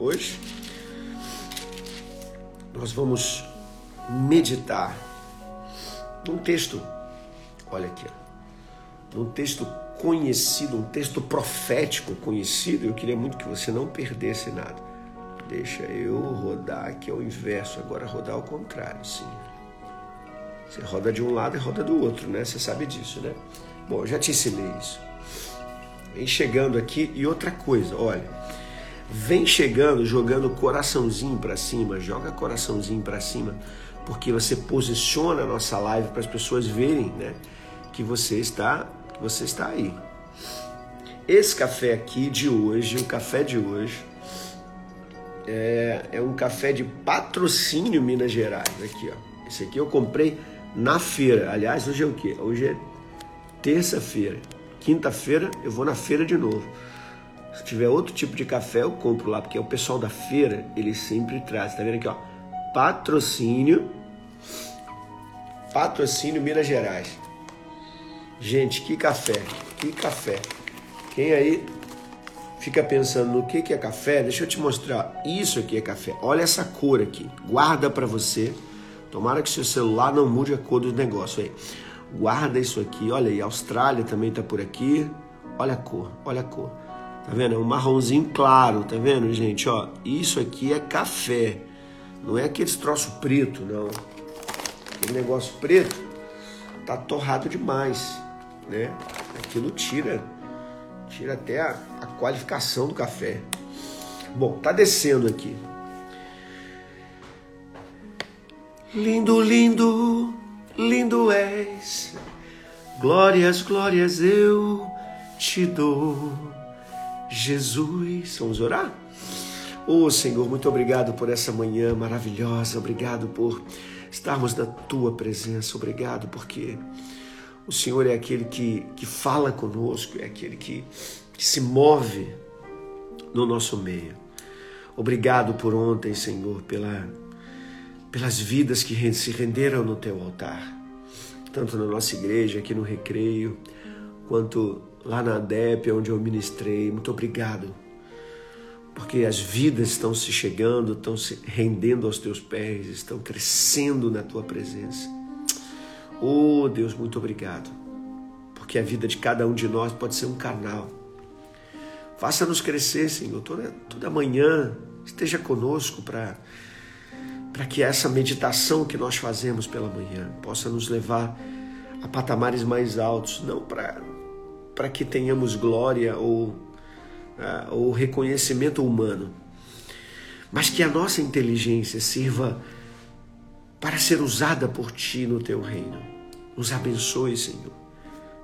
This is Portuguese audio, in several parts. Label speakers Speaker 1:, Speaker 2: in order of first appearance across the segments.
Speaker 1: hoje nós vamos meditar num texto, olha aqui, num texto conhecido, um texto profético conhecido. Eu queria muito que você não perdesse nada. Deixa eu rodar aqui ao inverso, agora rodar ao contrário, sim. Você roda de um lado e roda do outro, né? Você sabe disso, né? Bom, já te ensinei isso. Vem chegando aqui e outra coisa, olha vem chegando, jogando coraçãozinho para cima, joga coraçãozinho para cima, porque você posiciona a nossa live para as pessoas verem, né, que você está, que você está aí. Esse café aqui de hoje, o café de hoje é, é um café de patrocínio Minas Gerais, aqui, ó. Esse aqui eu comprei na feira. Aliás, hoje é o quê? Hoje é terça-feira. Quinta-feira eu vou na feira de novo. Se tiver outro tipo de café, eu compro lá, porque é o pessoal da feira, ele sempre traz. Tá vendo aqui, ó? Patrocínio. Patrocínio Minas Gerais. Gente, que café, que café. Quem aí fica pensando no que, que é café, deixa eu te mostrar. Isso aqui é café. Olha essa cor aqui. Guarda para você. Tomara que seu celular não mude a cor do negócio aí. Guarda isso aqui. Olha aí, a Austrália também tá por aqui. Olha a cor, olha a cor. Tá vendo? É um marronzinho claro, tá vendo, gente? Ó, isso aqui é café. Não é aquele troço preto, não. Aquele negócio preto tá torrado demais, né? Aquilo tira, tira até a, a qualificação do café. Bom, tá descendo aqui. Lindo, lindo, lindo és. Glórias, glórias eu te dou. Jesus. Vamos orar? Oh Senhor, muito obrigado por essa manhã maravilhosa, obrigado por estarmos na tua presença, obrigado porque o Senhor é aquele que, que fala conosco, é aquele que, que se move no nosso meio. Obrigado por ontem, Senhor, pela, pelas vidas que se renderam no teu altar, tanto na nossa igreja, aqui no Recreio, quanto lá na ADEP, onde eu ministrei. Muito obrigado, porque as vidas estão se chegando, estão se rendendo aos teus pés, estão crescendo na tua presença. Oh Deus, muito obrigado, porque a vida de cada um de nós pode ser um canal. Faça-nos crescer, Senhor, toda, toda manhã, esteja conosco para para que essa meditação que nós fazemos pela manhã possa nos levar a patamares mais altos, não para para que tenhamos glória ou, uh, ou reconhecimento humano, mas que a nossa inteligência sirva para ser usada por Ti no Teu reino. Nos abençoe, Senhor.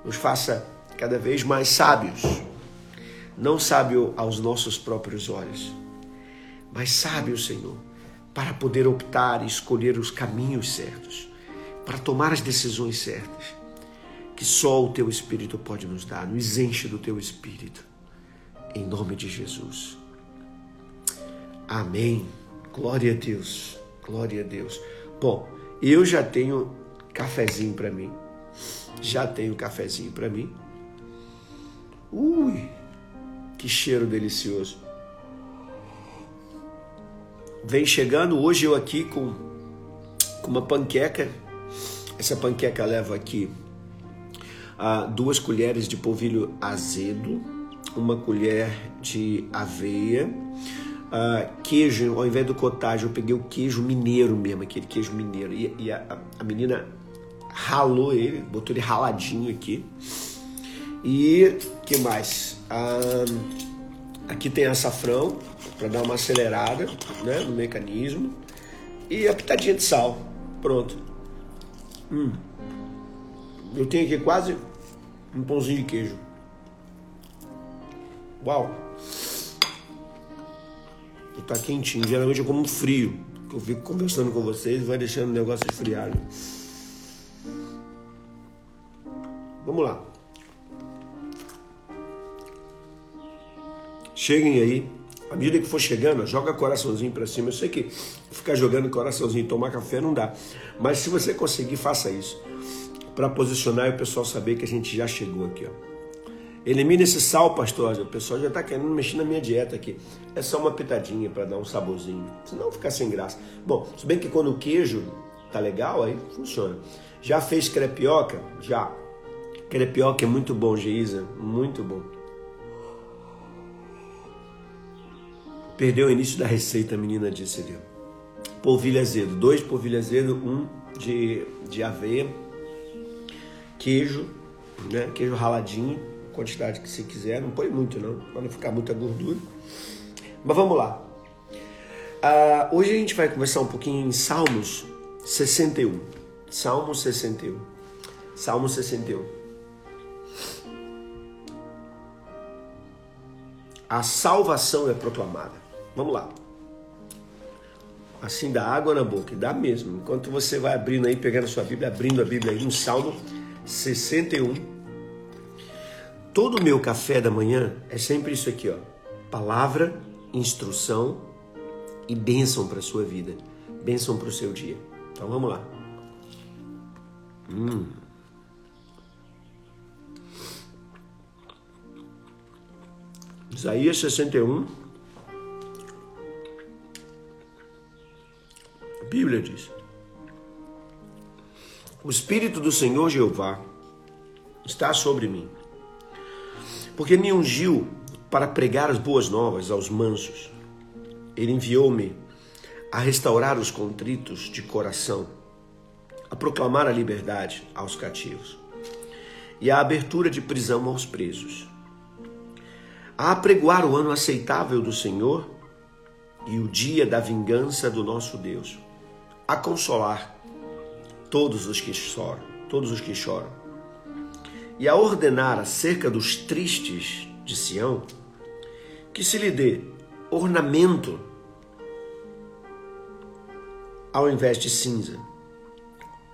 Speaker 1: Nos faça cada vez mais sábios. Não sábio aos nossos próprios olhos, mas sábio, Senhor, para poder optar e escolher os caminhos certos, para tomar as decisões certas que só o teu Espírito pode nos dar. Nos enche do teu Espírito. Em nome de Jesus. Amém. Glória a Deus. Glória a Deus. Bom, eu já tenho cafezinho para mim. Já tenho cafezinho para mim. Ui, que cheiro delicioso. Vem chegando hoje eu aqui com, com uma panqueca. Essa panqueca leva aqui uh, duas colheres de polvilho azedo, uma colher de aveia, uh, queijo, ao invés do cottage, eu peguei o queijo mineiro mesmo, aquele queijo mineiro. E, e a, a, menina ralou ele, botou ele raladinho aqui. E que mais? Uh, aqui tem açafrão para dar uma acelerada né, no mecanismo. E a pitadinha de sal. Pronto. Hum. Eu tenho aqui quase um pãozinho de queijo. Uau! tá quentinho. Geralmente eu como frio. Eu fico conversando com vocês e vai deixando o negócio esfriar. Vamos lá. Cheguem aí. À medida que for chegando, joga coraçãozinho para cima. Eu sei que ficar jogando coraçãozinho e tomar café não dá. Mas se você conseguir, faça isso. Para posicionar e o pessoal saber que a gente já chegou aqui. Ó. Elimina esse sal, pastor. O pessoal já está querendo mexer na minha dieta aqui. É só uma pitadinha para dar um saborzinho. Senão fica sem graça. Bom, se bem que quando o queijo tá legal, aí funciona. Já fez crepioca? Já. Crepioca é muito bom, Geisa. Muito bom. Perdeu o início da receita, a menina disse ali. Polvilho azedo. Dois polvilho azedo, um de, de aveia. Queijo, né? Queijo raladinho. Quantidade que você quiser. Não põe muito não, para não ficar muita gordura. Mas vamos lá. Uh, hoje a gente vai conversar um pouquinho em Salmos 61. Salmo 61. Salmo 61. A salvação é proclamada. Vamos lá. Assim dá água na boca, dá mesmo. Enquanto você vai abrindo aí, pegando a sua Bíblia, abrindo a Bíblia aí, no Salmo 61. Todo meu café da manhã é sempre isso aqui, ó. Palavra, instrução e bênção para sua vida. Bênção para o seu dia. Então vamos lá. Hum. Isaías 61. A Bíblia diz: O Espírito do Senhor Jeová está sobre mim, porque me ungiu para pregar as boas novas aos mansos. Ele enviou-me a restaurar os contritos de coração, a proclamar a liberdade aos cativos e a abertura de prisão aos presos a apregoar o ano aceitável do Senhor e o dia da vingança do nosso Deus, a consolar todos os que choram, todos os que choram, e a ordenar acerca dos tristes de Sião que se lhe dê ornamento ao invés de cinza,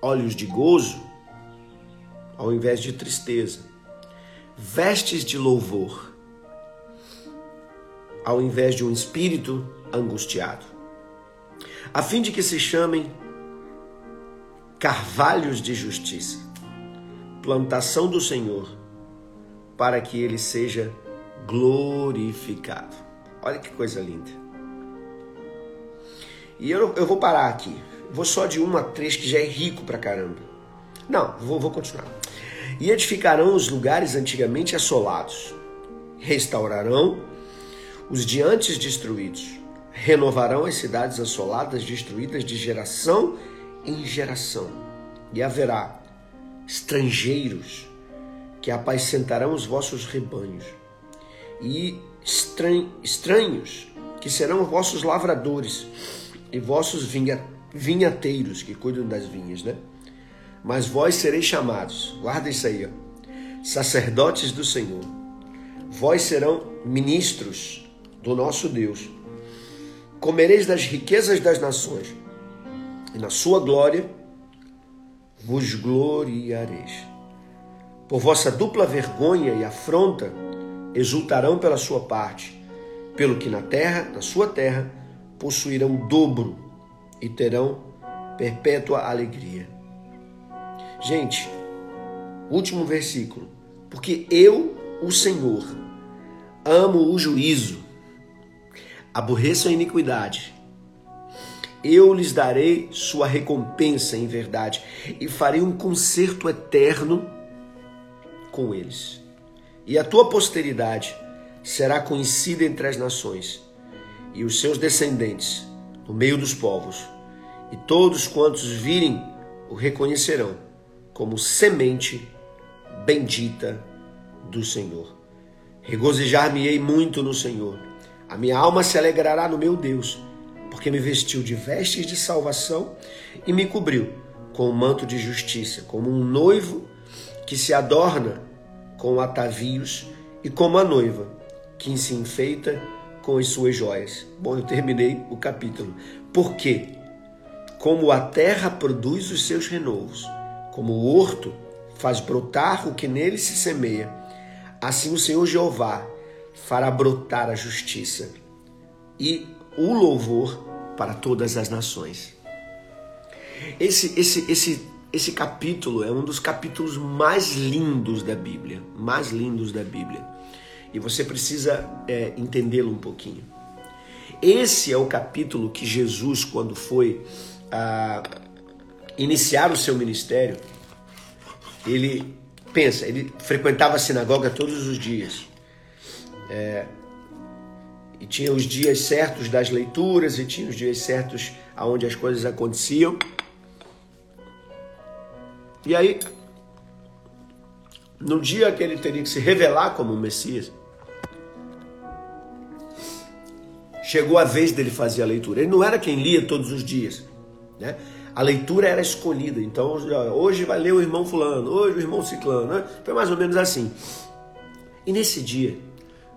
Speaker 1: olhos de gozo ao invés de tristeza, vestes de louvor ao invés de um espírito angustiado, a fim de que se chamem carvalhos de justiça, plantação do Senhor, para que ele seja glorificado. Olha que coisa linda. E eu, eu vou parar aqui. Vou só de uma a três, que já é rico pra caramba. Não, vou, vou continuar. E edificarão os lugares antigamente assolados, restaurarão os de antes destruídos renovarão as cidades assoladas, destruídas de geração geração. E haverá estrangeiros que apacentarão os vossos rebanhos, e estranhos que serão vossos lavradores, e vossos vinha, vinhateiros que cuidam das vinhas, né? Mas vós sereis chamados, guarda isso aí, ó, sacerdotes do Senhor. Vós serão ministros do nosso Deus. Comereis das riquezas das nações, e na sua glória vos gloriareis. Por vossa dupla vergonha e afronta exultarão pela sua parte, pelo que na terra, na sua terra, possuirão dobro e terão perpétua alegria. Gente, último versículo. Porque eu, o Senhor, amo o juízo aborreçam a iniquidade. Eu lhes darei sua recompensa em verdade e farei um concerto eterno com eles. E a tua posteridade será conhecida entre as nações, e os seus descendentes no meio dos povos, e todos quantos virem o reconhecerão como semente bendita do Senhor. Regozijar-me-ei muito no Senhor a minha alma se alegrará no meu Deus, porque me vestiu de vestes de salvação e me cobriu com um manto de justiça, como um noivo que se adorna com atavios e como a noiva que se enfeita com as suas joias. Bom, eu terminei o capítulo. Por quê? Como a terra produz os seus renovos, como o horto faz brotar o que nele se semeia, assim o Senhor Jeová fará brotar a justiça e o louvor para todas as nações. Esse, esse, esse, esse capítulo é um dos capítulos mais lindos da Bíblia, mais lindos da Bíblia. E você precisa é, entendê-lo um pouquinho. Esse é o capítulo que Jesus, quando foi ah, iniciar o seu ministério, ele pensa, ele frequentava a sinagoga todos os dias. É, e tinha os dias certos das leituras e tinha os dias certos aonde as coisas aconteciam. E aí, no dia que ele teria que se revelar como Messias, chegou a vez dele fazer a leitura. Ele não era quem lia todos os dias, né? A leitura era escolhida. Então, hoje vai ler o irmão fulano, hoje o irmão ciclano, né? Foi mais ou menos assim. E nesse dia,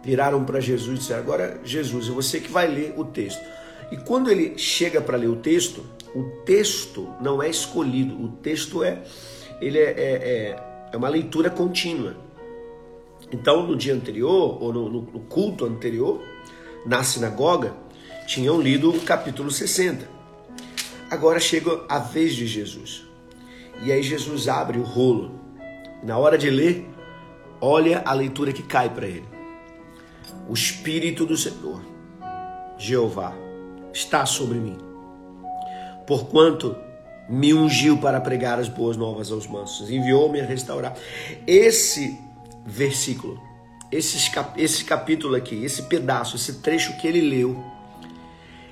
Speaker 1: viraram para Jesus e disseram: Agora, Jesus, é você que vai ler o texto. E quando ele chega para ler o texto, o texto não é escolhido, o texto é, ele é, é, é, é uma leitura contínua. Então, no dia anterior, ou no, no culto anterior, na sinagoga, tinham lido o capítulo 60. Agora chega a vez de Jesus. E aí Jesus abre o rolo. Na hora de ler, olha a leitura que cai para ele. O Espírito do Senhor, Jeová, está sobre mim. Porquanto me ungiu para pregar as boas novas aos mansos, enviou-me a restaurar. Esse versículo, esse, esse capítulo aqui, esse pedaço, esse trecho que ele leu,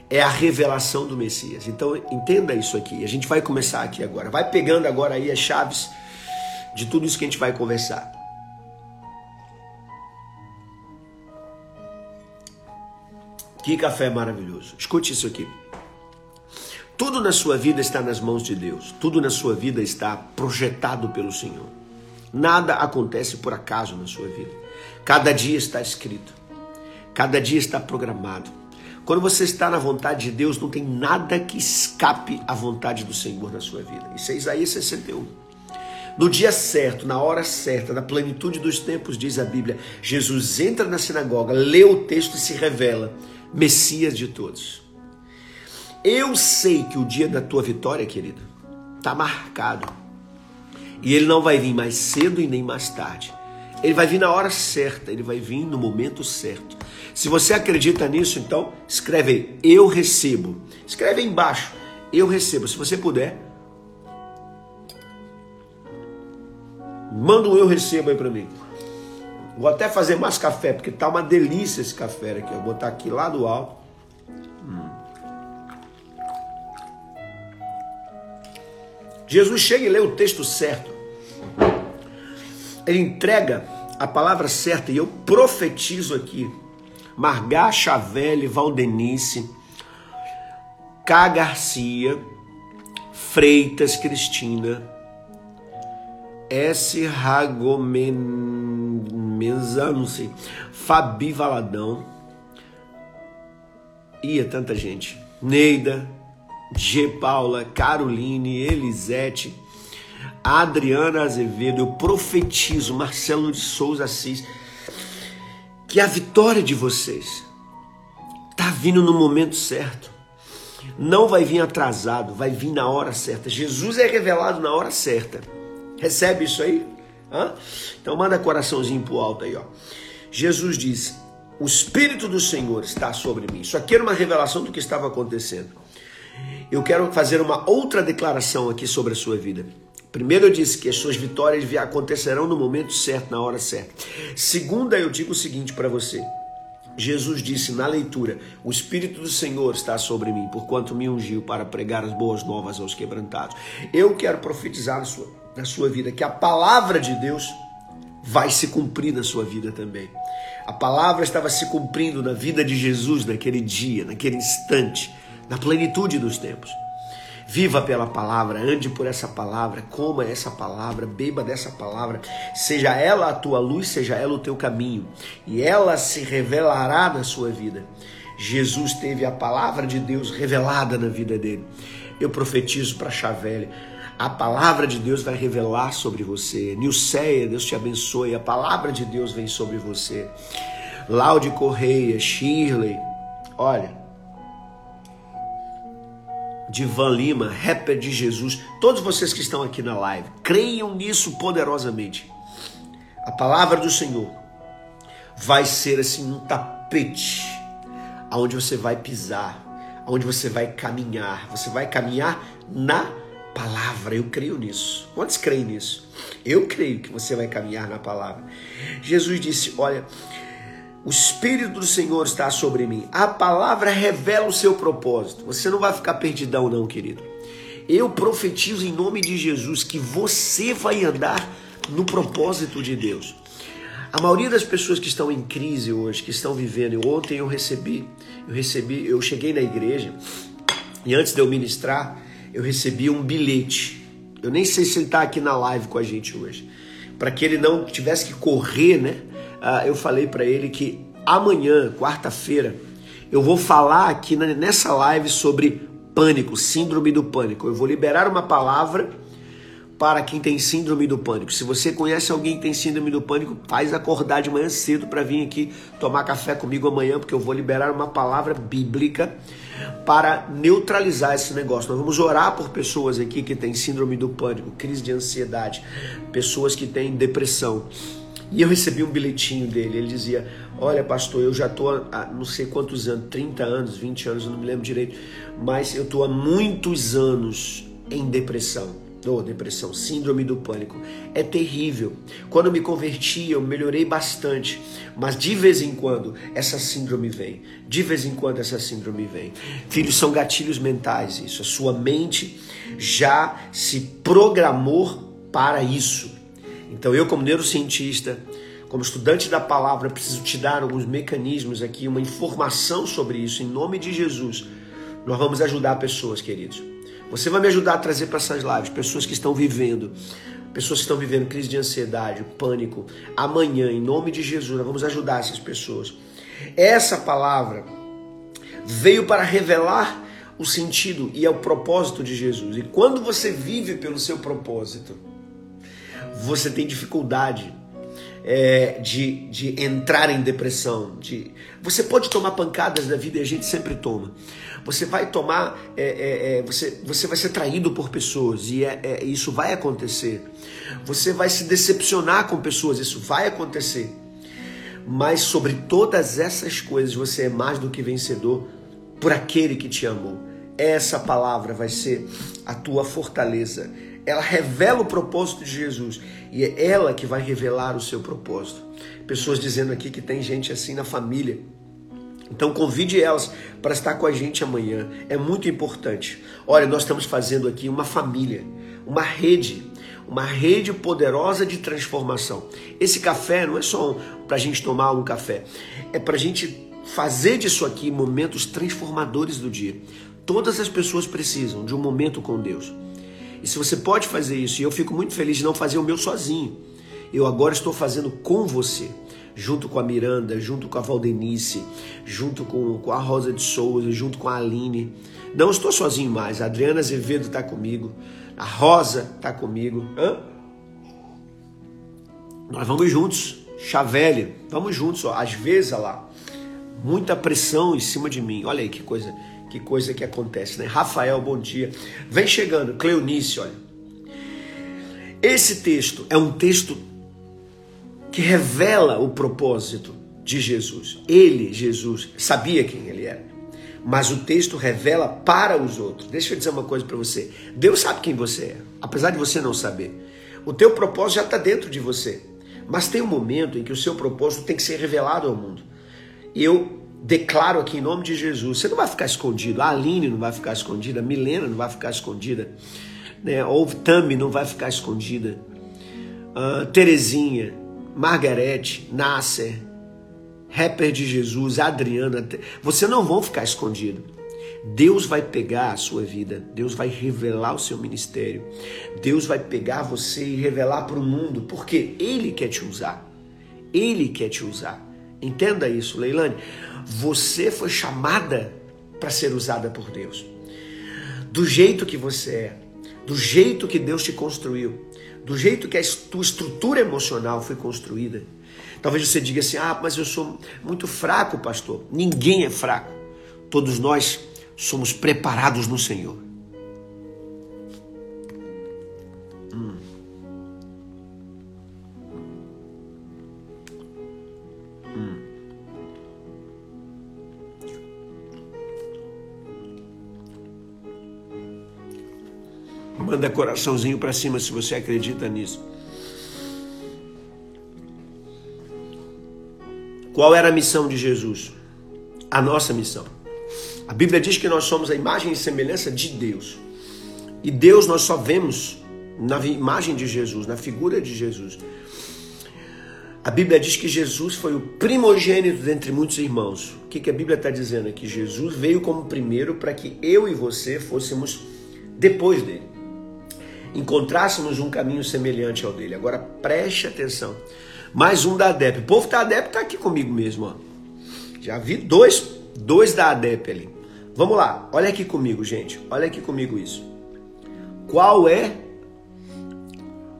Speaker 1: é a revelação do Messias. Então entenda isso aqui. A gente vai começar aqui agora. Vai pegando agora aí as chaves de tudo isso que a gente vai conversar. Que café maravilhoso. Escute isso aqui. Tudo na sua vida está nas mãos de Deus. Tudo na sua vida está projetado pelo Senhor. Nada acontece por acaso na sua vida. Cada dia está escrito. Cada dia está programado. Quando você está na vontade de Deus, não tem nada que escape à vontade do Senhor na sua vida. Isso é Isaías 61. No dia certo, na hora certa, na plenitude dos tempos, diz a Bíblia, Jesus entra na sinagoga, lê o texto e se revela Messias de todos. Eu sei que o dia da tua vitória, querido, está marcado. E ele não vai vir mais cedo e nem mais tarde. Ele vai vir na hora certa, ele vai vir no momento certo. Se você acredita nisso, então escreve aí, eu recebo. Escreve aí embaixo, eu recebo. Se você puder, manda um eu recebo aí para mim. Vou até fazer mais café, porque tá uma delícia esse café aqui. Eu vou botar aqui lá do alto. Hum. Jesus chega e lê o texto certo. Ele entrega a palavra certa e eu profetizo aqui. Margá Chavelli, Valdenice, K. Garcia, Freitas Cristina, S. Sei, Fabi Valadão. Ia tanta gente. Neida, G. Paula, Caroline, Elisete, Adriana Azevedo. Eu profetizo, Marcelo de Souza Assis, que a vitória de vocês está vindo no momento certo. Não vai vir atrasado, vai vir na hora certa. Jesus é revelado na hora certa. Recebe isso aí? Hã? Então manda coraçãozinho pro alto aí, ó. Jesus diz: O Espírito do Senhor está sobre mim. Isso aqui era uma revelação do que estava acontecendo. Eu quero fazer uma outra declaração aqui sobre a sua vida. Primeiro, eu disse que as suas vitórias acontecerão no momento certo, na hora certa. Segunda, eu digo o seguinte para você. Jesus disse na leitura: O Espírito do Senhor está sobre mim, porquanto me ungiu para pregar as boas novas aos quebrantados. Eu quero profetizar na sua na sua vida, que a palavra de Deus vai se cumprir na sua vida também. A palavra estava se cumprindo na vida de Jesus naquele dia, naquele instante, na plenitude dos tempos. Viva pela palavra, ande por essa palavra, coma essa palavra, beba dessa palavra, seja ela a tua luz, seja ela o teu caminho, e ela se revelará na sua vida. Jesus teve a palavra de Deus revelada na vida dele. Eu profetizo para Chavelli, a palavra de Deus vai revelar sobre você. Nilceia, Deus te abençoe, a palavra de Deus vem sobre você. Laude Correia, Shirley, olha, Divan Lima, rapper de Jesus, todos vocês que estão aqui na live, creiam nisso poderosamente. A palavra do Senhor vai ser assim um tapete aonde você vai pisar, aonde você vai caminhar. Você vai caminhar na palavra. Eu creio nisso. Quantos creem nisso? Eu creio que você vai caminhar na palavra. Jesus disse: Olha, o Espírito do Senhor está sobre mim. A palavra revela o seu propósito. Você não vai ficar perdidão, não, querido. Eu profetizo em nome de Jesus que você vai andar no propósito de Deus. A maioria das pessoas que estão em crise hoje, que estão vivendo, ontem eu recebi, eu recebi, eu cheguei na igreja e antes de eu ministrar, eu recebi um bilhete. Eu nem sei se ele está aqui na live com a gente hoje, para que ele não tivesse que correr, né? uh, eu falei para ele que amanhã, quarta-feira, eu vou falar aqui nessa live sobre pânico, síndrome do pânico. Eu vou liberar uma palavra para quem tem síndrome do pânico. Se você conhece alguém que tem síndrome do pânico, faz acordar de manhã cedo para vir aqui tomar café comigo amanhã, porque eu vou liberar uma palavra bíblica para neutralizar esse negócio. Nós vamos orar por pessoas aqui que têm síndrome do pânico, crise de ansiedade, pessoas que têm depressão. E eu recebi um bilhetinho dele. Ele dizia: Olha, pastor, eu já estou há não sei quantos anos 30 anos, 20 anos, eu não me lembro direito mas eu estou há muitos anos em depressão. Oh, depressão, síndrome do pânico. É terrível. Quando me converti, eu melhorei bastante. Mas de vez em quando essa síndrome vem. De vez em quando essa síndrome vem. Filhos, são gatilhos mentais isso. A sua mente já se programou para isso. Então eu, como neurocientista, como estudante da palavra, preciso te dar alguns mecanismos aqui, uma informação sobre isso, em nome de Jesus. Nós vamos ajudar pessoas, queridos. Você vai me ajudar a trazer para essas lives pessoas que estão vivendo, pessoas que estão vivendo crise de ansiedade, pânico. Amanhã, em nome de Jesus, nós vamos ajudar essas pessoas. Essa palavra veio para revelar o sentido e é o propósito de Jesus. E quando você vive pelo seu propósito, você tem dificuldade é, de, de entrar em depressão. De... Você pode tomar pancadas da vida e a gente sempre toma. Você vai tomar, é, é, é você, você vai ser traído por pessoas e é, é, isso vai acontecer. Você vai se decepcionar com pessoas, isso vai acontecer. Mas sobre todas essas coisas você é mais do que vencedor por aquele que te amou. Essa palavra vai ser a tua fortaleza ela revela o propósito de Jesus e é ela que vai revelar o seu propósito. Pessoas dizendo aqui que tem gente assim na família. Então convide elas para estar com a gente amanhã. É muito importante. Olha, nós estamos fazendo aqui uma família, uma rede, uma rede poderosa de transformação. Esse café não é só para a gente tomar um café, é para a gente fazer disso aqui momentos transformadores do dia. Todas as pessoas precisam de um momento com Deus. E se você pode fazer isso, e eu fico muito feliz de não fazer o meu sozinho, eu agora estou fazendo com você, junto com a Miranda, junto com a Valdenice, junto com, com a Rosa de Souza, junto com a Aline. Não estou sozinho mais, a Adriana Azevedo está comigo, a Rosa está comigo. Hã? Nós vamos juntos, Chavelli, vamos juntos, ó. às vezes, olha lá, muita pressão em cima de mim, olha aí que coisa que coisa que acontece, né? Rafael, bom dia. Vem chegando, Cleonice, olha. Esse texto é um texto que revela o propósito de Jesus. Ele, Jesus, sabia quem ele era. Mas o texto revela para os outros. Deixa eu dizer uma coisa para você. Deus sabe quem você é, apesar de você não saber. O teu propósito já está dentro de você. Mas tem um momento em que o seu propósito tem que ser revelado ao mundo. Eu declaro aqui em nome de Jesus, você não vai ficar escondido, a Aline não vai ficar escondida, a Milena não vai ficar escondida, né? ou Tami não vai ficar escondida, uh, Terezinha, Margarete, Nasser, rapper de Jesus, Adriana, você não vão ficar escondido. Deus vai pegar a sua vida, Deus vai revelar o seu ministério, Deus vai pegar você e revelar para o mundo, porque Ele quer te usar. Ele quer te usar. Entenda isso, Leilane. Você foi chamada para ser usada por Deus. Do jeito que você é, do jeito que Deus te construiu, do jeito que a tua estrutura emocional foi construída. Talvez você diga assim: ah, mas eu sou muito fraco, pastor. Ninguém é fraco. Todos nós somos preparados no Senhor. Hum. Manda coraçãozinho para cima se você acredita nisso. Qual era a missão de Jesus? A nossa missão. A Bíblia diz que nós somos a imagem e semelhança de Deus. E Deus nós só vemos na imagem de Jesus, na figura de Jesus. A Bíblia diz que Jesus foi o primogênito dentre muitos irmãos. O que, que a Bíblia está dizendo aqui? Jesus veio como primeiro para que eu e você fôssemos depois dele. Encontrássemos um caminho semelhante ao dele. Agora preste atenção. Mais um da ADEP. O povo da ADEP está aqui comigo mesmo. Ó. Já vi dois, dois da ADEP ali. Vamos lá, olha aqui comigo, gente. Olha aqui comigo isso. Qual é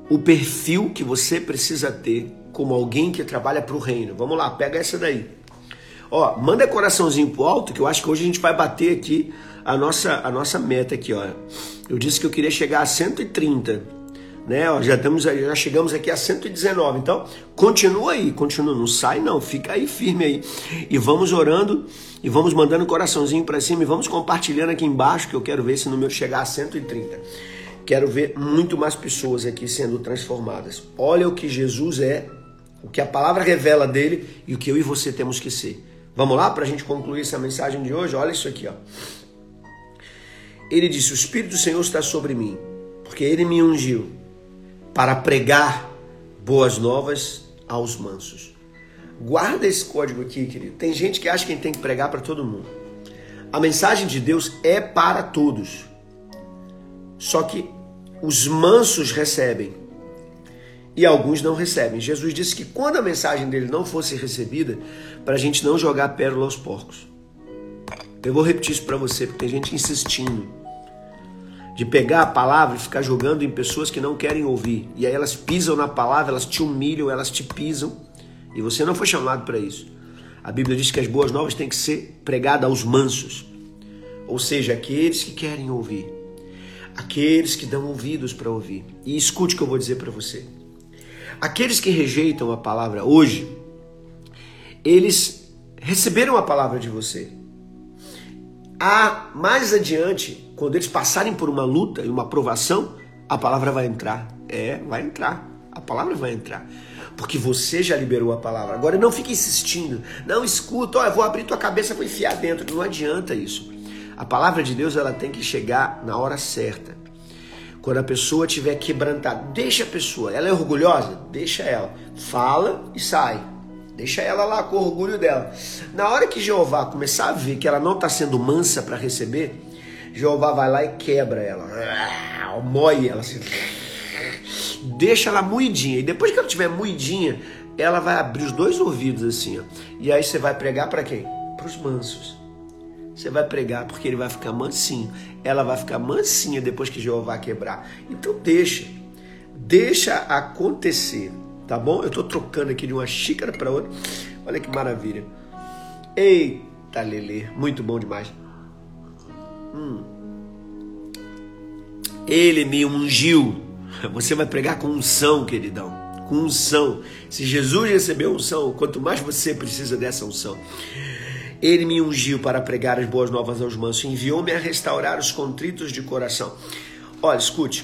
Speaker 1: o perfil que você precisa ter como alguém que trabalha para o reino? Vamos lá, pega essa daí. Ó, manda coraçãozinho pro alto, que eu acho que hoje a gente vai bater aqui a nossa, a nossa meta aqui, ó. Eu disse que eu queria chegar a 130 né? Ó, já, estamos, já chegamos aqui a 119. Então, continua aí, continua, não sai não, fica aí firme aí. E vamos orando e vamos mandando coraçãozinho para cima e vamos compartilhando aqui embaixo que eu quero ver esse número chegar a 130. Quero ver muito mais pessoas aqui sendo transformadas. Olha o que Jesus é, o que a palavra revela dele e o que eu e você temos que ser. Vamos lá para a gente concluir essa mensagem de hoje? Olha isso aqui, ó. Ele disse: O Espírito do Senhor está sobre mim, porque ele me ungiu para pregar boas novas aos mansos. Guarda esse código aqui, querido. Tem gente que acha que tem que pregar para todo mundo. A mensagem de Deus é para todos. Só que os mansos recebem e alguns não recebem. Jesus disse que quando a mensagem dele não fosse recebida, para a gente não jogar pérola aos porcos. Eu vou repetir isso para você, porque tem gente insistindo de pegar a palavra e ficar jogando em pessoas que não querem ouvir. E aí elas pisam na palavra, elas te humilham, elas te pisam. E você não foi chamado para isso. A Bíblia diz que as boas novas têm que ser pregadas aos mansos. Ou seja, aqueles que querem ouvir. Aqueles que dão ouvidos para ouvir. E escute o que eu vou dizer para você. Aqueles que rejeitam a palavra hoje, eles receberam a palavra de você. A mais adiante, quando eles passarem por uma luta e uma provação, a palavra vai entrar. É, vai entrar. A palavra vai entrar. Porque você já liberou a palavra. Agora não fique insistindo. Não escuta, ó, eu vou abrir tua cabeça para enfiar dentro. Não adianta isso. A palavra de Deus ela tem que chegar na hora certa. Quando a pessoa tiver quebrantada, deixa a pessoa. Ela é orgulhosa? Deixa ela. Fala e sai. Deixa ela lá com o orgulho dela. Na hora que Jeová começar a ver que ela não está sendo mansa para receber, Jeová vai lá e quebra ela. Ah, moe ela assim. Deixa ela moidinha. E depois que ela estiver moidinha, ela vai abrir os dois ouvidos assim. Ó. E aí você vai pregar para quem? Para os mansos. Você vai pregar porque ele vai ficar mansinho. Ela vai ficar mansinha depois que Jeová quebrar. Então deixa. Deixa acontecer tá bom? Eu estou trocando aqui de uma xícara para outra. Olha que maravilha. Eita, Lele, muito bom demais. Hum. Ele me ungiu. Você vai pregar com unção, queridão. Com unção. Se Jesus recebeu unção, quanto mais você precisa dessa unção. Ele me ungiu para pregar as boas novas aos mansos, enviou-me a restaurar os contritos de coração. Olha, escute,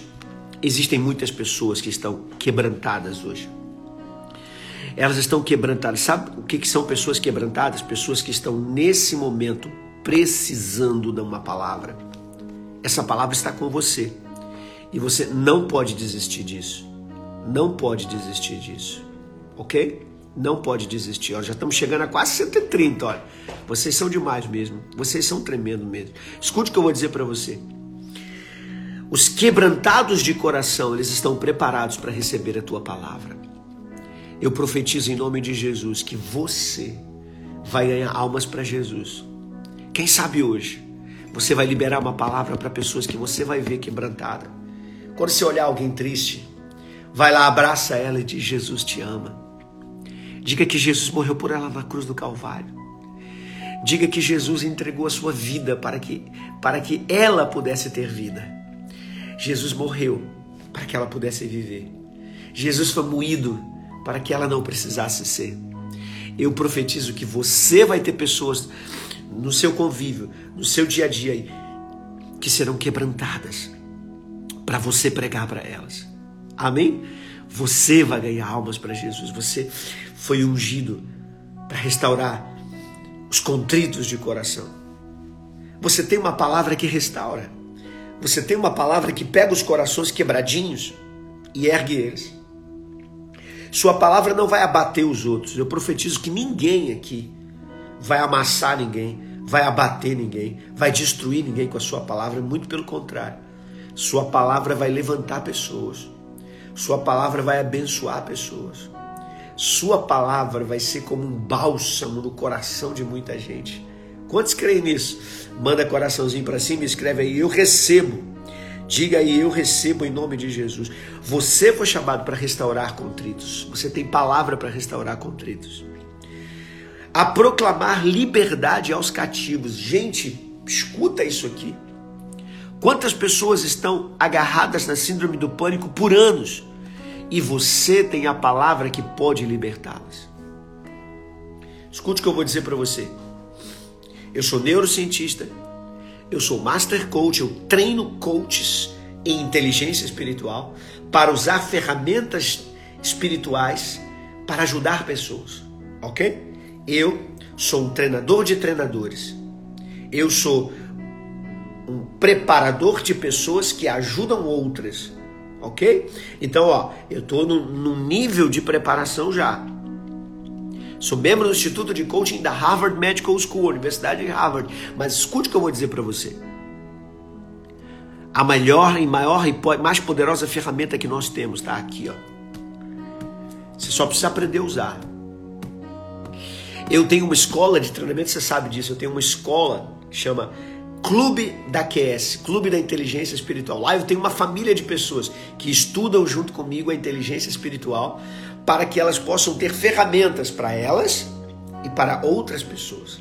Speaker 1: existem muitas pessoas que estão quebrantadas hoje elas estão quebrantadas. Sabe o que, que são pessoas quebrantadas? Pessoas que estão nesse momento precisando de uma palavra. Essa palavra está com você e você não pode desistir disso. Não pode desistir disso, ok? Não pode desistir. Ó, já estamos chegando a quase 130, olha. Vocês são demais mesmo. Vocês são tremendo mesmo. Escute o que eu vou dizer para você. Os quebrantados de coração, eles estão preparados para receber a tua palavra. Eu profetizo em nome de Jesus que você vai ganhar almas para Jesus. Quem sabe hoje você vai liberar uma palavra para pessoas que você vai ver quebrantada. Quando você olhar alguém triste, vai lá, abraça ela e diz: Jesus te ama. Diga que Jesus morreu por ela na cruz do Calvário. Diga que Jesus entregou a sua vida para que, para que ela pudesse ter vida. Jesus morreu para que ela pudesse viver. Jesus foi moído para que ela não precisasse ser. Eu profetizo que você vai ter pessoas no seu convívio, no seu dia a dia, que serão quebrantadas para você pregar para elas. Amém? Você vai ganhar almas para Jesus. Você foi ungido para restaurar os contritos de coração. Você tem uma palavra que restaura. Você tem uma palavra que pega os corações quebradinhos e ergue eles. Sua palavra não vai abater os outros. Eu profetizo que ninguém aqui vai amassar ninguém, vai abater ninguém, vai destruir ninguém com a sua palavra, muito pelo contrário. Sua palavra vai levantar pessoas. Sua palavra vai abençoar pessoas. Sua palavra vai ser como um bálsamo no coração de muita gente. Quantos creem nisso? Manda coraçãozinho para cima e escreve aí, eu recebo. Diga aí, eu recebo em nome de Jesus. Você foi chamado para restaurar contritos. Você tem palavra para restaurar contritos a proclamar liberdade aos cativos. Gente, escuta isso aqui. Quantas pessoas estão agarradas na síndrome do pânico por anos e você tem a palavra que pode libertá-las? Escute o que eu vou dizer para você. Eu sou neurocientista, eu sou master coach, eu treino coaches em inteligência espiritual para usar ferramentas espirituais para ajudar pessoas, ok? Eu sou um treinador de treinadores. Eu sou um preparador de pessoas que ajudam outras. Ok? Então, ó, eu estou num nível de preparação já. Sou membro do Instituto de Coaching da Harvard Medical School, Universidade de Harvard. Mas escute o que eu vou dizer para você. A melhor e maior e mais poderosa ferramenta que nós temos está aqui, ó. Você só precisa aprender a usar. Eu tenho uma escola de treinamento, você sabe disso. Eu tenho uma escola que chama Clube da QS, Clube da Inteligência Espiritual. Lá eu tenho uma família de pessoas que estudam junto comigo a inteligência espiritual para que elas possam ter ferramentas para elas e para outras pessoas.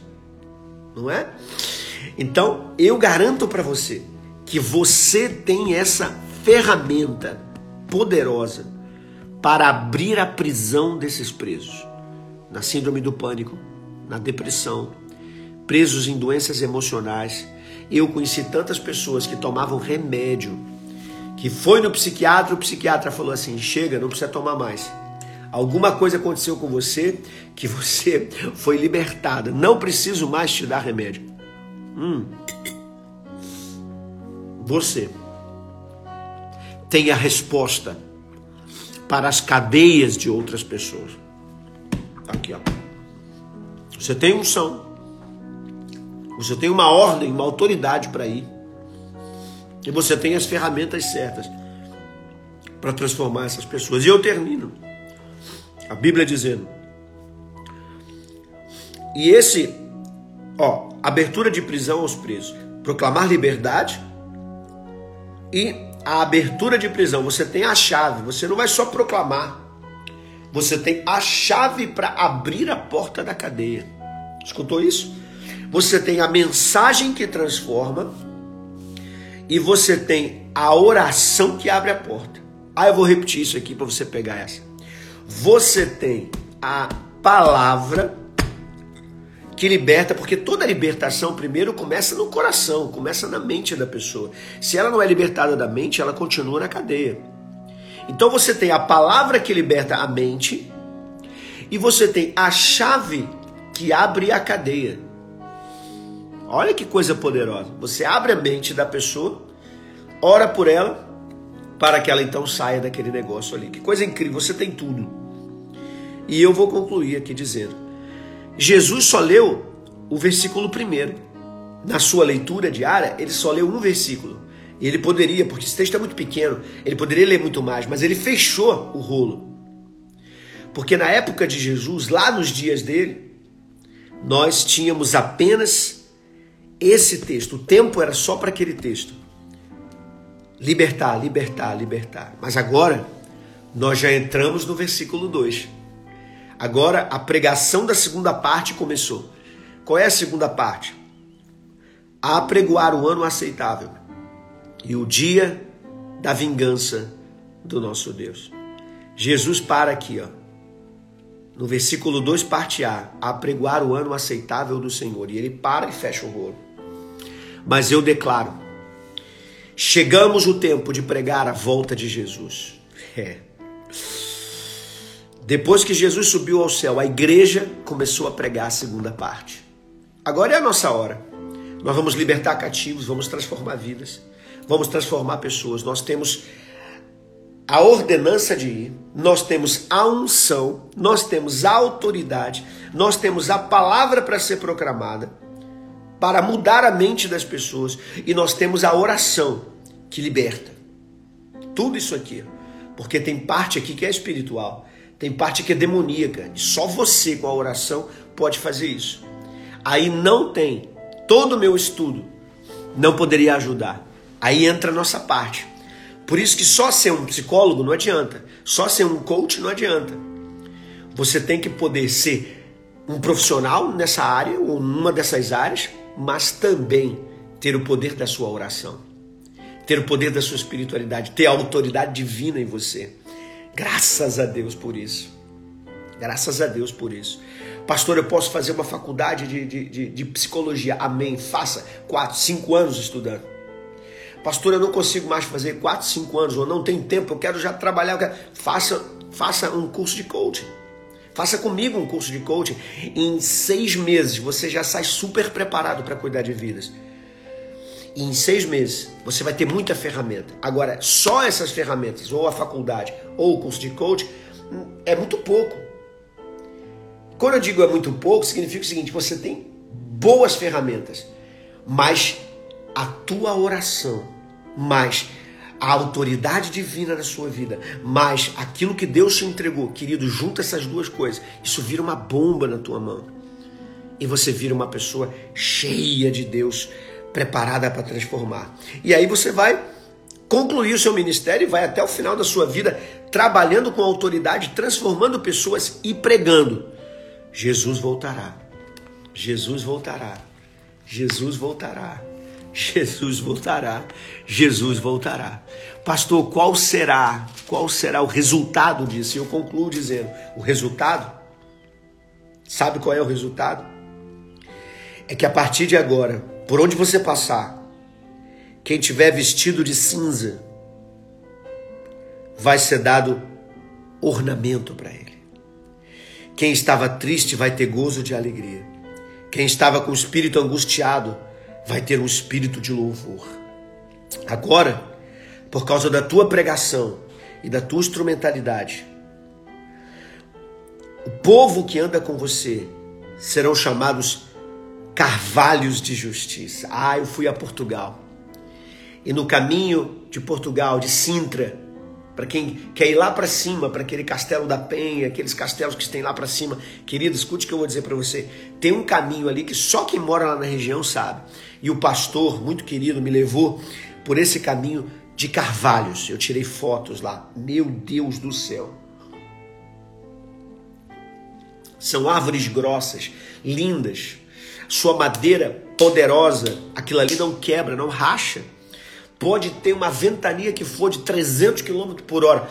Speaker 1: Não é? Então, eu garanto para você que você tem essa ferramenta poderosa para abrir a prisão desses presos na síndrome do pânico, na depressão, presos em doenças emocionais. Eu conheci tantas pessoas que tomavam remédio, que foi no psiquiatra, o psiquiatra falou assim: chega, não precisa tomar mais. Alguma coisa aconteceu com você que você foi libertada. Não preciso mais te dar remédio. Hum. Você tem a resposta para as cadeias de outras pessoas. Aqui, ó. Você tem unção. Você tem uma ordem, uma autoridade para ir. E você tem as ferramentas certas para transformar essas pessoas. E eu termino. A Bíblia dizendo. E esse, ó, abertura de prisão aos presos, proclamar liberdade e a abertura de prisão. Você tem a chave, você não vai só proclamar, você tem a chave para abrir a porta da cadeia. Escutou isso? Você tem a mensagem que transforma e você tem a oração que abre a porta. Ah, eu vou repetir isso aqui para você pegar essa. Você tem a palavra que liberta, porque toda libertação primeiro começa no coração, começa na mente da pessoa. Se ela não é libertada da mente, ela continua na cadeia. Então você tem a palavra que liberta a mente e você tem a chave que abre a cadeia. Olha que coisa poderosa. Você abre a mente da pessoa, ora por ela, para que ela então saia daquele negócio ali. Que coisa incrível, você tem tudo. E eu vou concluir aqui dizendo: Jesus só leu o versículo primeiro. Na sua leitura diária, ele só leu um versículo. E ele poderia, porque esse texto é muito pequeno, ele poderia ler muito mais, mas ele fechou o rolo. Porque na época de Jesus, lá nos dias dele, nós tínhamos apenas esse texto. O tempo era só para aquele texto. Libertar, libertar, libertar. Mas agora, nós já entramos no versículo 2. Agora a pregação da segunda parte começou. Qual é a segunda parte? A apregoar o ano aceitável e o dia da vingança do nosso Deus. Jesus para aqui, ó. No versículo 2, parte A, apregoar o ano aceitável do Senhor. E ele para e fecha o rolo. Mas eu declaro: chegamos o tempo de pregar a volta de Jesus. É. Depois que Jesus subiu ao céu, a igreja começou a pregar a segunda parte. Agora é a nossa hora. Nós vamos libertar cativos, vamos transformar vidas, vamos transformar pessoas. Nós temos a ordenança de ir, nós temos a unção, nós temos a autoridade, nós temos a palavra para ser proclamada, para mudar a mente das pessoas, e nós temos a oração que liberta. Tudo isso aqui. Porque tem parte aqui que é espiritual tem parte que é demoníaca. E só você com a oração pode fazer isso. Aí não tem. Todo o meu estudo não poderia ajudar. Aí entra a nossa parte. Por isso que só ser um psicólogo não adianta. Só ser um coach não adianta. Você tem que poder ser um profissional nessa área ou numa dessas áreas, mas também ter o poder da sua oração, ter o poder da sua espiritualidade, ter a autoridade divina em você. Graças a Deus por isso. Graças a Deus por isso. Pastor, eu posso fazer uma faculdade de, de, de, de psicologia. Amém. Faça quatro, cinco anos estudando. Pastor, eu não consigo mais fazer quatro, cinco anos, ou não tenho tempo, eu quero já trabalhar. Quero... Faça, faça um curso de coaching. Faça comigo um curso de coaching. Em seis meses você já sai super preparado para cuidar de vidas. E em seis meses você vai ter muita ferramenta. Agora, só essas ferramentas, ou a faculdade, ou o curso de coach, é muito pouco. Quando eu digo é muito pouco, significa o seguinte: você tem boas ferramentas, mas a tua oração, mais a autoridade divina na sua vida, mais aquilo que Deus te entregou, querido, junta essas duas coisas, isso vira uma bomba na tua mão. E você vira uma pessoa cheia de Deus, preparada para transformar. E aí você vai concluir o seu ministério e vai até o final da sua vida trabalhando com autoridade, transformando pessoas e pregando. Jesus voltará. Jesus voltará. Jesus voltará. Jesus voltará. Jesus voltará. Pastor, qual será? Qual será o resultado disso? Eu concluo dizendo: o resultado, sabe qual é o resultado? É que a partir de agora, por onde você passar, quem tiver vestido de cinza, vai ser dado ornamento para ele. Quem estava triste vai ter gozo de alegria. Quem estava com o espírito angustiado vai ter um espírito de louvor. Agora, por causa da tua pregação e da tua instrumentalidade, o povo que anda com você serão chamados carvalhos de justiça. Ah, eu fui a Portugal. E no caminho de Portugal, de Sintra, para quem quer ir lá para cima, para aquele castelo da Penha, aqueles castelos que tem lá para cima, querido, escute o que eu vou dizer para você. Tem um caminho ali que só quem mora lá na região sabe. E o pastor, muito querido, me levou por esse caminho de carvalhos. Eu tirei fotos lá. Meu Deus do céu. São árvores grossas, lindas, sua madeira poderosa, aquilo ali não quebra, não racha. Pode ter uma ventania que for de 300 km por hora.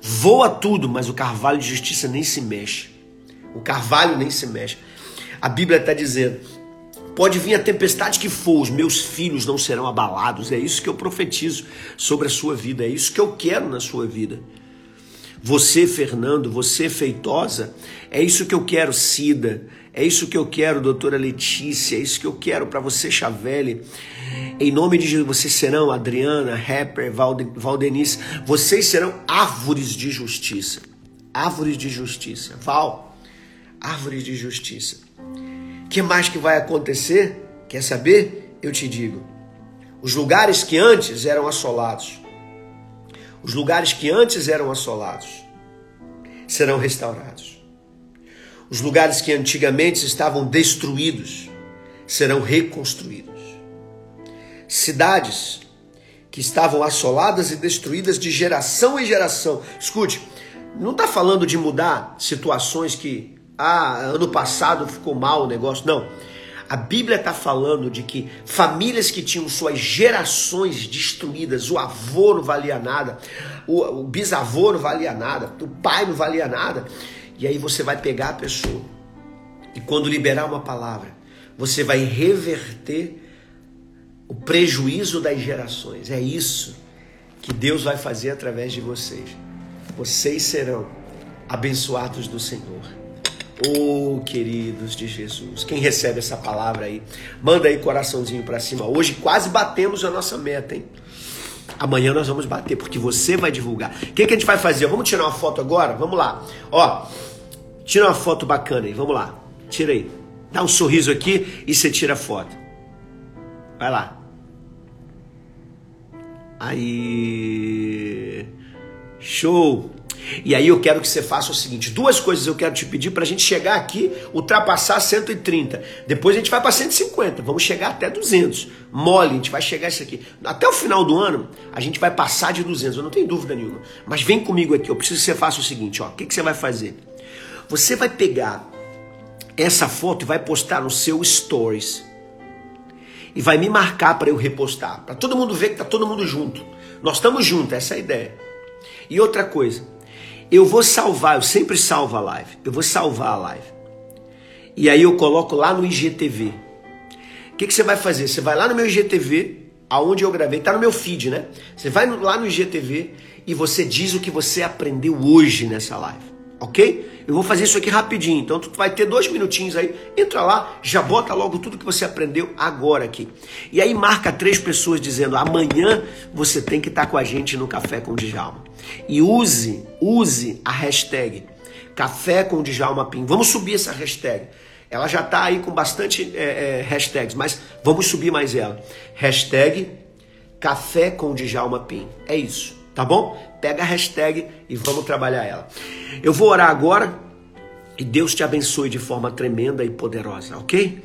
Speaker 1: Voa tudo, mas o carvalho de justiça nem se mexe. O carvalho nem se mexe. A Bíblia está dizendo: pode vir a tempestade que for, os meus filhos não serão abalados. É isso que eu profetizo sobre a sua vida, é isso que eu quero na sua vida. Você, Fernando, você, Feitosa, é isso que eu quero, Cida, é isso que eu quero, doutora Letícia, é isso que eu quero para você, Chavelli. Em nome de Jesus, vocês serão, Adriana, Rapper, Valdenice, vocês serão árvores de justiça. árvores de justiça. Val, árvores de justiça. Que mais que vai acontecer? Quer saber? Eu te digo. Os lugares que antes eram assolados, os lugares que antes eram assolados, serão restaurados. Os lugares que antigamente estavam destruídos serão reconstruídos. Cidades que estavam assoladas e destruídas de geração em geração. Escute, não está falando de mudar situações que, ah, ano passado ficou mal o negócio. Não. A Bíblia está falando de que famílias que tinham suas gerações destruídas, o avô não valia nada, o, o bisavô não valia nada, o pai não valia nada. E aí você vai pegar a pessoa e quando liberar uma palavra, você vai reverter o prejuízo das gerações. É isso que Deus vai fazer através de vocês. Vocês serão abençoados do Senhor. Oh, queridos de Jesus, quem recebe essa palavra aí, manda aí coraçãozinho para cima. Hoje quase batemos a nossa meta, hein? Amanhã nós vamos bater, porque você vai divulgar. O que, que a gente vai fazer? Vamos tirar uma foto agora? Vamos lá. Ó, tira uma foto bacana aí, vamos lá. Tira aí. Dá um sorriso aqui e você tira a foto. Vai lá. Aí. Show! E aí eu quero que você faça o seguinte: duas coisas eu quero te pedir para a gente chegar aqui, ultrapassar 130. Depois a gente vai para 150. Vamos chegar até 200. Mole, a gente vai chegar isso aqui. Até o final do ano, a gente vai passar de 200. Eu não tenho dúvida nenhuma. Mas vem comigo aqui. Eu preciso que você faça o seguinte: ó. O que, que você vai fazer? Você vai pegar essa foto e vai postar no seu Stories. E vai me marcar para eu repostar. Para todo mundo ver que tá todo mundo junto. Nós estamos juntos, essa é a ideia. E outra coisa, eu vou salvar, eu sempre salvo a live. Eu vou salvar a live. E aí eu coloco lá no IGTV. O que, que você vai fazer? Você vai lá no meu IGTV, aonde eu gravei, tá no meu feed, né? Você vai lá no IGTV e você diz o que você aprendeu hoje nessa live ok? Eu vou fazer isso aqui rapidinho, então tu vai ter dois minutinhos aí, entra lá, já bota logo tudo que você aprendeu agora aqui. E aí marca três pessoas dizendo, amanhã você tem que estar com a gente no Café com o Djalma. E use, use a hashtag Café com Djalma Pim. Vamos subir essa hashtag. Ela já está aí com bastante é, é, hashtags, mas vamos subir mais ela. Hashtag Café com Djalma Pim. É isso, tá bom? Pega a hashtag e vamos trabalhar ela. Eu vou orar agora e Deus te abençoe de forma tremenda e poderosa, ok?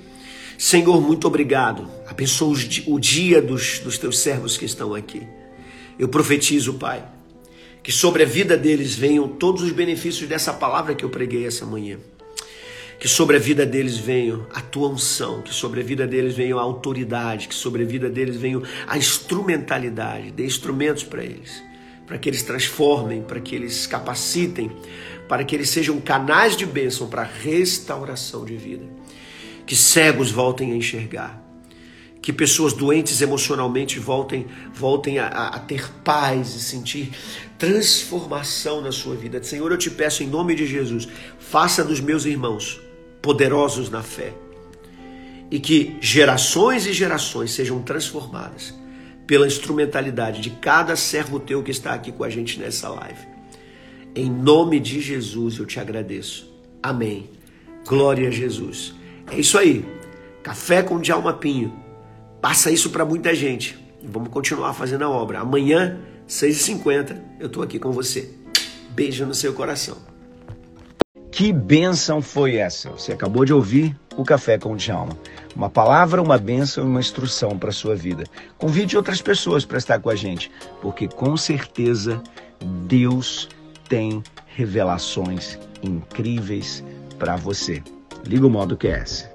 Speaker 1: Senhor, muito obrigado. Abençoa o dia dos, dos teus servos que estão aqui. Eu profetizo, Pai, que sobre a vida deles venham todos os benefícios dessa palavra que eu preguei essa manhã. Que sobre a vida deles venham a tua unção, que sobre a vida deles venham a autoridade, que sobre a vida deles venham a instrumentalidade. Dê instrumentos para eles para que eles transformem, para que eles capacitem, para que eles sejam canais de bênção para restauração de vida. Que cegos voltem a enxergar, que pessoas doentes emocionalmente voltem, voltem a, a, ter paz e sentir transformação na sua vida. Senhor, eu te peço em nome de Jesus, faça dos meus irmãos poderosos na fé e que gerações e gerações sejam transformadas pela instrumentalidade de cada servo teu que está aqui com a gente nessa live. Em nome de Jesus eu te agradeço. Amém. Glória a Jesus. É isso aí. Café com Djalma Pinho. Passa isso para muita gente. Vamos continuar fazendo a obra. Amanhã, 6h50, eu estou aqui com você. Beijo no seu coração.
Speaker 2: Que bênção foi essa? Você acabou de ouvir o Café com o Djalma. Uma palavra, uma bênção e uma instrução para a sua vida. Convide outras pessoas para estar com a gente, porque com certeza Deus tem revelações incríveis para você. Liga o modo QS.